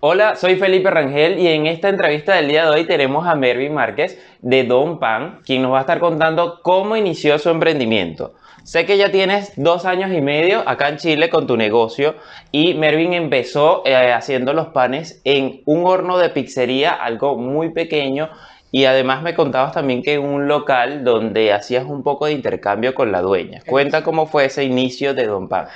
Hola, soy Felipe Rangel y en esta entrevista del día de hoy tenemos a Mervin Márquez de Don Pan, quien nos va a estar contando cómo inició su emprendimiento. Sé que ya tienes dos años y medio acá en Chile con tu negocio y Mervin empezó eh, haciendo los panes en un horno de pizzería, algo muy pequeño y además me contabas también que en un local donde hacías un poco de intercambio con la dueña. Cuenta cómo fue ese inicio de Don Pan.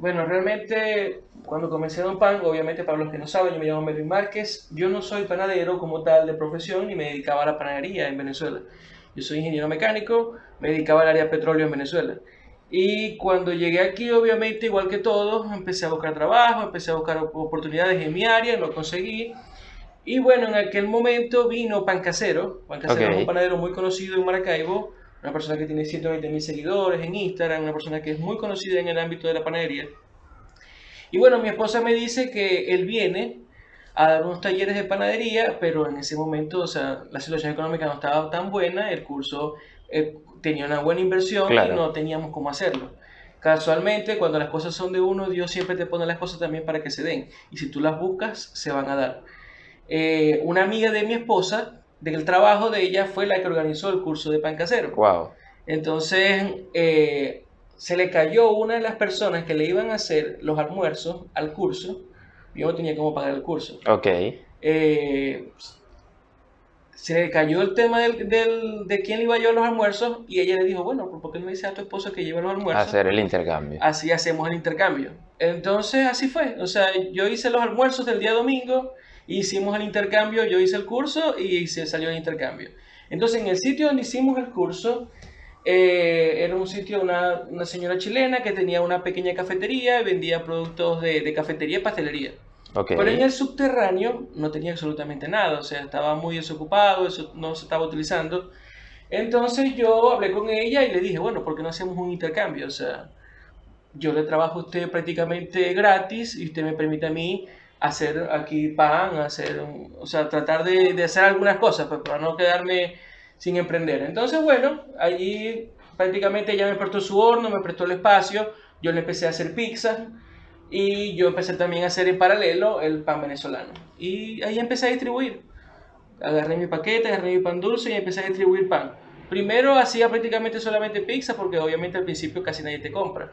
Bueno, realmente cuando comencé Don Pan, obviamente para los que no saben, yo me llamo Melvin Márquez. Yo no soy panadero como tal de profesión ni me dedicaba a la panadería en Venezuela. Yo soy ingeniero mecánico, me dedicaba al área de petróleo en Venezuela. Y cuando llegué aquí, obviamente, igual que todos, empecé a buscar trabajo, empecé a buscar oportunidades en mi área, lo conseguí. Y bueno, en aquel momento vino Pan Casero. Pan Casero es un panadero muy conocido en Maracaibo, una persona que tiene 120 mil seguidores en Instagram, una persona que es muy conocida en el ámbito de la panadería. Y bueno, mi esposa me dice que él viene a dar unos talleres de panadería, pero en ese momento, o sea, la situación económica no estaba tan buena, el curso eh, tenía una buena inversión y no teníamos cómo hacerlo. Casualmente, cuando las cosas son de uno, Dios siempre te pone las cosas también para que se den. Y si tú las buscas, se van a dar. Eh, una amiga de mi esposa del trabajo de ella fue la que organizó el curso de pan casero. Wow. Entonces, eh, se le cayó una de las personas que le iban a hacer los almuerzos al curso. Yo no tenía cómo pagar el curso. Ok. Eh, se le cayó el tema del, de quién le iba a llevar los almuerzos y ella le dijo, bueno, ¿por qué no le dices a tu esposo que lleve los almuerzos? Hacer el intercambio. Así hacemos el intercambio. Entonces, así fue. O sea, yo hice los almuerzos del día domingo hicimos el intercambio, yo hice el curso y se salió el intercambio. Entonces, en el sitio donde hicimos el curso, eh, era un sitio, una, una, señora chilena que tenía una pequeña cafetería y vendía productos de, de cafetería y pastelería. Pero en el subterráneo no tenía absolutamente nada, o sea, estaba muy desocupado, eso no se estaba utilizando. Entonces yo hablé con ella y le dije, bueno, ¿por qué no hacemos un intercambio? O sea, yo le trabajo a usted prácticamente gratis y usted me permite a mí hacer aquí pan, hacer, o sea, tratar de, hacer algunas cosas, pues, para no quedarme sin emprender. Entonces, bueno, allí prácticamente ella me prestó su horno, me prestó el espacio, yo le empecé a hacer pizza y yo empecé también a hacer en paralelo el pan venezolano. Y ahí empecé a distribuir. Agarré mi paquete, agarré mi pan dulce y empecé a distribuir pan. Primero hacía prácticamente solamente pizza porque obviamente al principio casi nadie te compra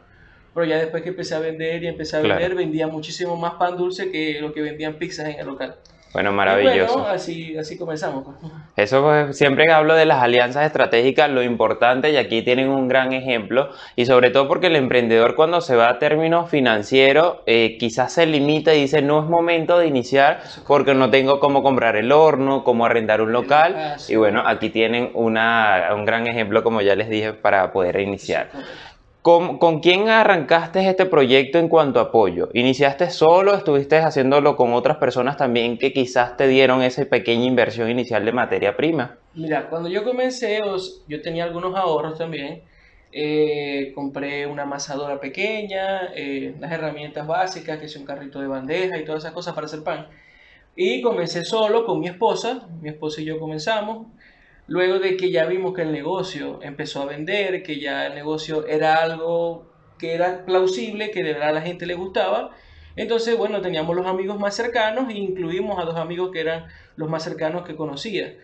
pero ya después que empecé a vender y empecé a vender, vendía muchísimo más pan dulce que lo que vendían pizzas en el local. Bueno, maravilloso. bueno, así, así comenzamos. Pues. Eso pues, siempre hablo de las alianzas estratégicas, lo importante, y aquí tienen un gran ejemplo, y sobre todo porque el emprendedor cuando se va a términos financieros, eh, quizás se limita y dice, no es momento de iniciar porque no tengo cómo comprar el horno, cómo arrendar un local, y bueno, aquí tienen una, un gran ejemplo, como ya les dije, para poder iniciar. ¿Con, quién arrancaste este proyecto en cuanto a apoyo? ¿Iniciaste solo? ¿Estuviste haciéndolo con otras personas también que quizás te dieron esa pequeña inversión inicial de materia prima? Mira, cuando yo comencé, yo tenía algunos ahorros también. Eh, compré una amasadora pequeña, eh, las herramientas básicas, que es un carrito de bandeja y todas esas cosas para hacer pan. Y comencé solo con mi esposa, mi esposa y yo comenzamos. Luego de que ya vimos que el negocio empezó a vender, que ya el negocio era algo que era plausible, que de verdad a la gente le gustaba, entonces, bueno, teníamos los amigos más cercanos e incluimos a dos amigos que eran los más cercanos que conocía.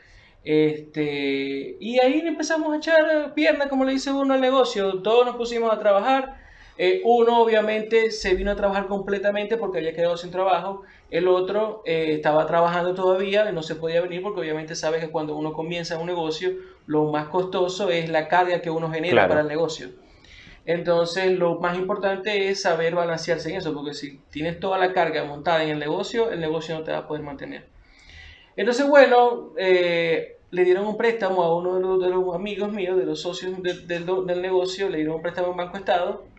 Este, y ahí empezamos a echar pierna, como le dice uno, al negocio. Todos nos pusimos a trabajar. Eh, uno obviamente se vino a trabajar completamente porque había quedado sin trabajo el otro eh, estaba trabajando todavía y no se podía venir porque obviamente sabes que cuando uno comienza un negocio, lo más costoso es la carga que uno genera para el negocio. Entonces, lo más importante es saber balancearse en eso, porque si tienes toda la carga montada en el negocio, el negocio no te va a poder mantener. Entonces, bueno, eh, le dieron un préstamo a uno de los, amigos míos, de los socios del negocio, le dieron un préstamo en Banco Estado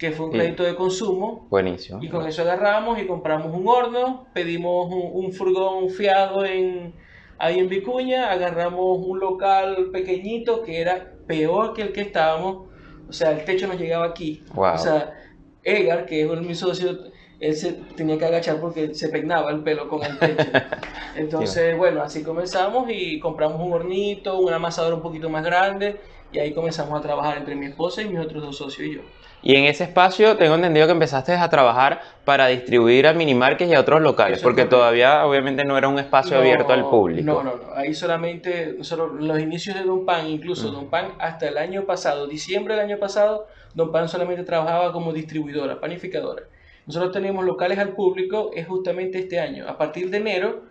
que fue un crédito de consumo. Buenísimo. Y con eso agarramos y compramos un horno, pedimos un, furgón fiado en, ahí en Vicuña, agarramos un local pequeñito que era peor que el que estábamos, o sea, el techo nos llegaba aquí. O sea, Edgar, que es mi socio, él se tenía que agachar porque se peinaba el pelo con el techo. Entonces, bueno, así comenzamos y compramos un hornito, un amasador un poquito más grande y ahí comenzamos a trabajar entre mi esposa y mis otros dos socios y yo. Y en ese espacio tengo entendido que empezaste a trabajar para distribuir a minimarques y a otros locales, porque todavía obviamente no era un espacio No, abierto al público. No, no, no. Ahí solamente, los inicios de Don Pan, incluso Mm. Don Pan, hasta el año pasado, diciembre del año pasado, Don Pan solamente trabajaba como distribuidora, panificadora. Nosotros tenemos locales al público, es justamente este año. A partir de enero,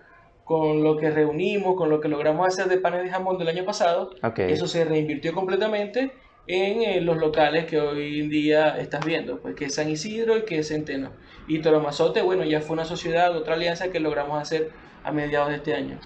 con lo que reunimos, con lo que logramos hacer de panes de jamón del año pasado, Ok. eso se reinvirtió completamente en eh, los locales que hoy en día estás viendo, pues que es San Isidro y que es Centeno. Y Toromazote, bueno, ya fue una sociedad, otra alianza que logramos hacer a mediados de este año.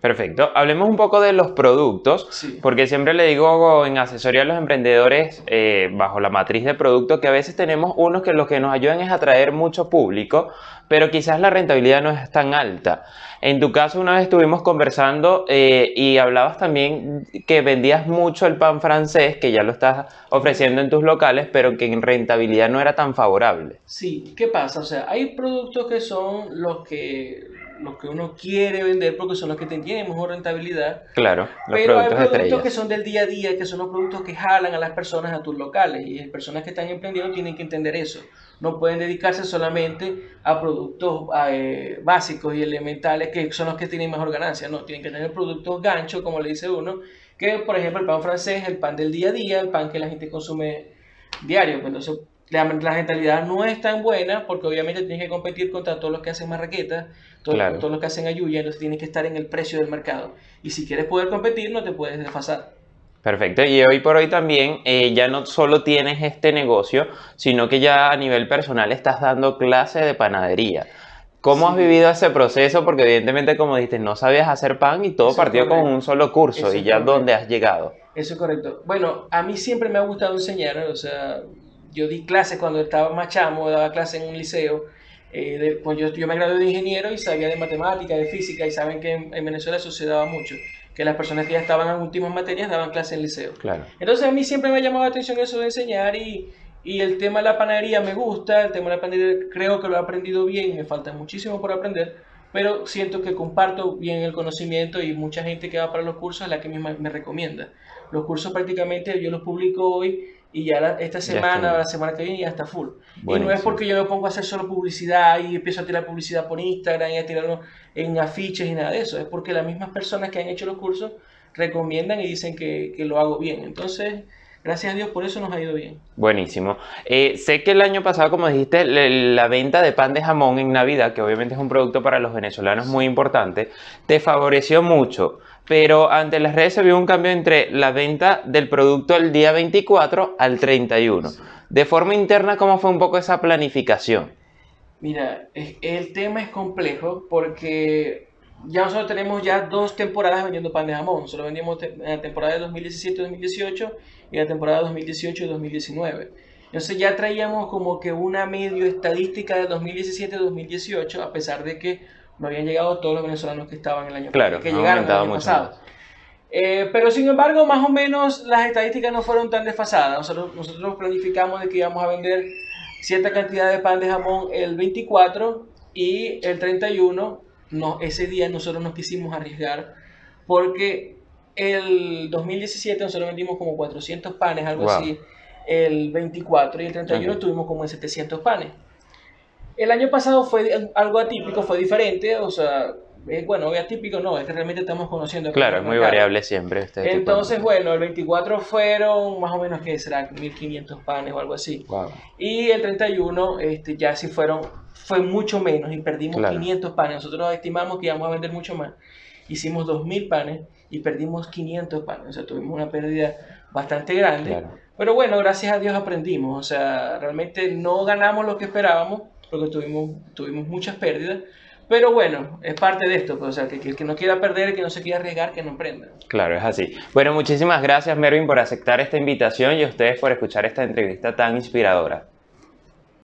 Perfecto. Hablemos un poco de los productos, Sí. porque siempre le digo en asesoría a los emprendedores eh, bajo la matriz de producto que a veces tenemos unos que lo que nos ayudan es atraer mucho público, pero quizás la rentabilidad no es tan alta. En tu caso, una vez estuvimos conversando eh, y hablabas también que vendías mucho el pan francés, que ya lo estás ofreciendo en tus locales, pero que en rentabilidad no era tan favorable. Sí, ¿qué pasa? O sea, hay productos que son los que, los que uno quiere vender porque son los que tienen mejor rentabilidad, Claro, los pero hay productos que son del día a día, que son los productos que jalan a las personas a tus locales y las personas que están emprendiendo tienen que entender eso. No pueden dedicarse solamente a productos eh, básicos y elementales que son los que tienen mejor ganancia, no, tienen que tener productos gancho, como le dice uno, que por ejemplo el pan francés, el pan del día a día, el pan que la gente consume diario, pues entonces la, la rentabilidad no es tan buena porque obviamente tienes que competir contra todos los que hacen marraqueta, todos, Claro. todos los que hacen ayuya, entonces tienes que estar en el precio del mercado. Y si quieres poder competir, no te puedes desfasar. Perfecto, y hoy por hoy también eh, ya no solo tienes este negocio, sino que ya a nivel personal estás dando clase de panadería. ¿Cómo has vivido ese proceso? Porque evidentemente, como dijiste, no sabías hacer pan y todo Eso es partió con un solo curso Eso y ya correcto. dónde has llegado. Eso es correcto. Bueno, a mí siempre me ha gustado enseñar, o sea, yo di clases cuando estaba más chamo, daba clases en un liceo. eh, de- pues yo, yo me gradué de ingeniero y sabía de matemática, de física, y saben que en, en Venezuela eso se daba mucho, que las personas que ya estaban en últimas materias daban clases en liceo. Claro. Entonces a mí siempre me ha llamado la atención eso de enseñar y, y el tema de la panadería me gusta, el tema de la panadería creo que lo he aprendido bien, me falta muchísimo por aprender, pero siento que comparto bien el conocimiento y mucha gente que va para los cursos es la que misma me recomienda. Los cursos prácticamente yo los publico hoy y ya la- esta semana está. la semana que viene ya está full. Y no es porque yo me pongo a hacer solo publicidad y empiezo a tirar publicidad por Instagram y a tirarlo en afiches y nada de eso, es porque las mismas personas que han hecho los cursos recomiendan y dicen que, que lo hago bien. Entonces, gracias a Dios por eso nos ha ido bien. Buenísimo. Eh, sé que el año pasado, como dijiste, le- la venta de pan de jamón en Navidad, que obviamente es un producto para los venezolanos muy importante, te favoreció mucho. Pero ante las redes se vio un cambio entre la venta del producto el día 24 al 31. De forma interna, ¿cómo fue un poco esa planificación? Mira, el tema es complejo porque ya nosotros tenemos ya dos temporadas vendiendo pan de jamón. Te- en la temporada de 2017-2018 y la temporada 2018-2019. Entonces ya traíamos como que una medio estadística de 2017-2018, a pesar de que no habían llegado todos los venezolanos que estaban el año Claro, que llegaron el año mucho pasado. Eh, pero sin embargo, más o menos las estadísticas no fueron tan desfasadas. Nosotros, nosotros planificamos de que íbamos a vender cierta cantidad de pan de jamón el 24 y el 31. No, ese día nosotros nos quisimos arriesgar porque el 2017 nosotros vendimos como 400 panes, algo Wow. así, el 24 y el 31 Ok. tuvimos como en 700 panes. El año pasado fue algo atípico, fue diferente, o sea, eh, bueno, atípico no, es que realmente estamos conociendo. Claro, es muy mercado. variable siempre. Este tipo de Entonces, bueno, el 24 fueron más o menos, que será? 1500 panes o algo así. Wow. Y el 31 este, ya sí fueron, fue mucho menos y perdimos Claro. 500 panes. Nosotros estimamos que íbamos a vender mucho más. Hicimos 2000 panes y perdimos 500 panes. O sea, tuvimos una pérdida bastante grande. Claro. Pero bueno, gracias a Dios aprendimos. O sea, realmente no ganamos lo que esperábamos porque tuvimos, tuvimos muchas pérdidas. Pero bueno, es parte de esto. pues, o sea, que, el que no quiera perder, que no se quiera arriesgar, que no emprenda. Claro, es así. Bueno, muchísimas gracias, Mervin, por aceptar esta invitación y a ustedes por escuchar esta entrevista tan inspiradora.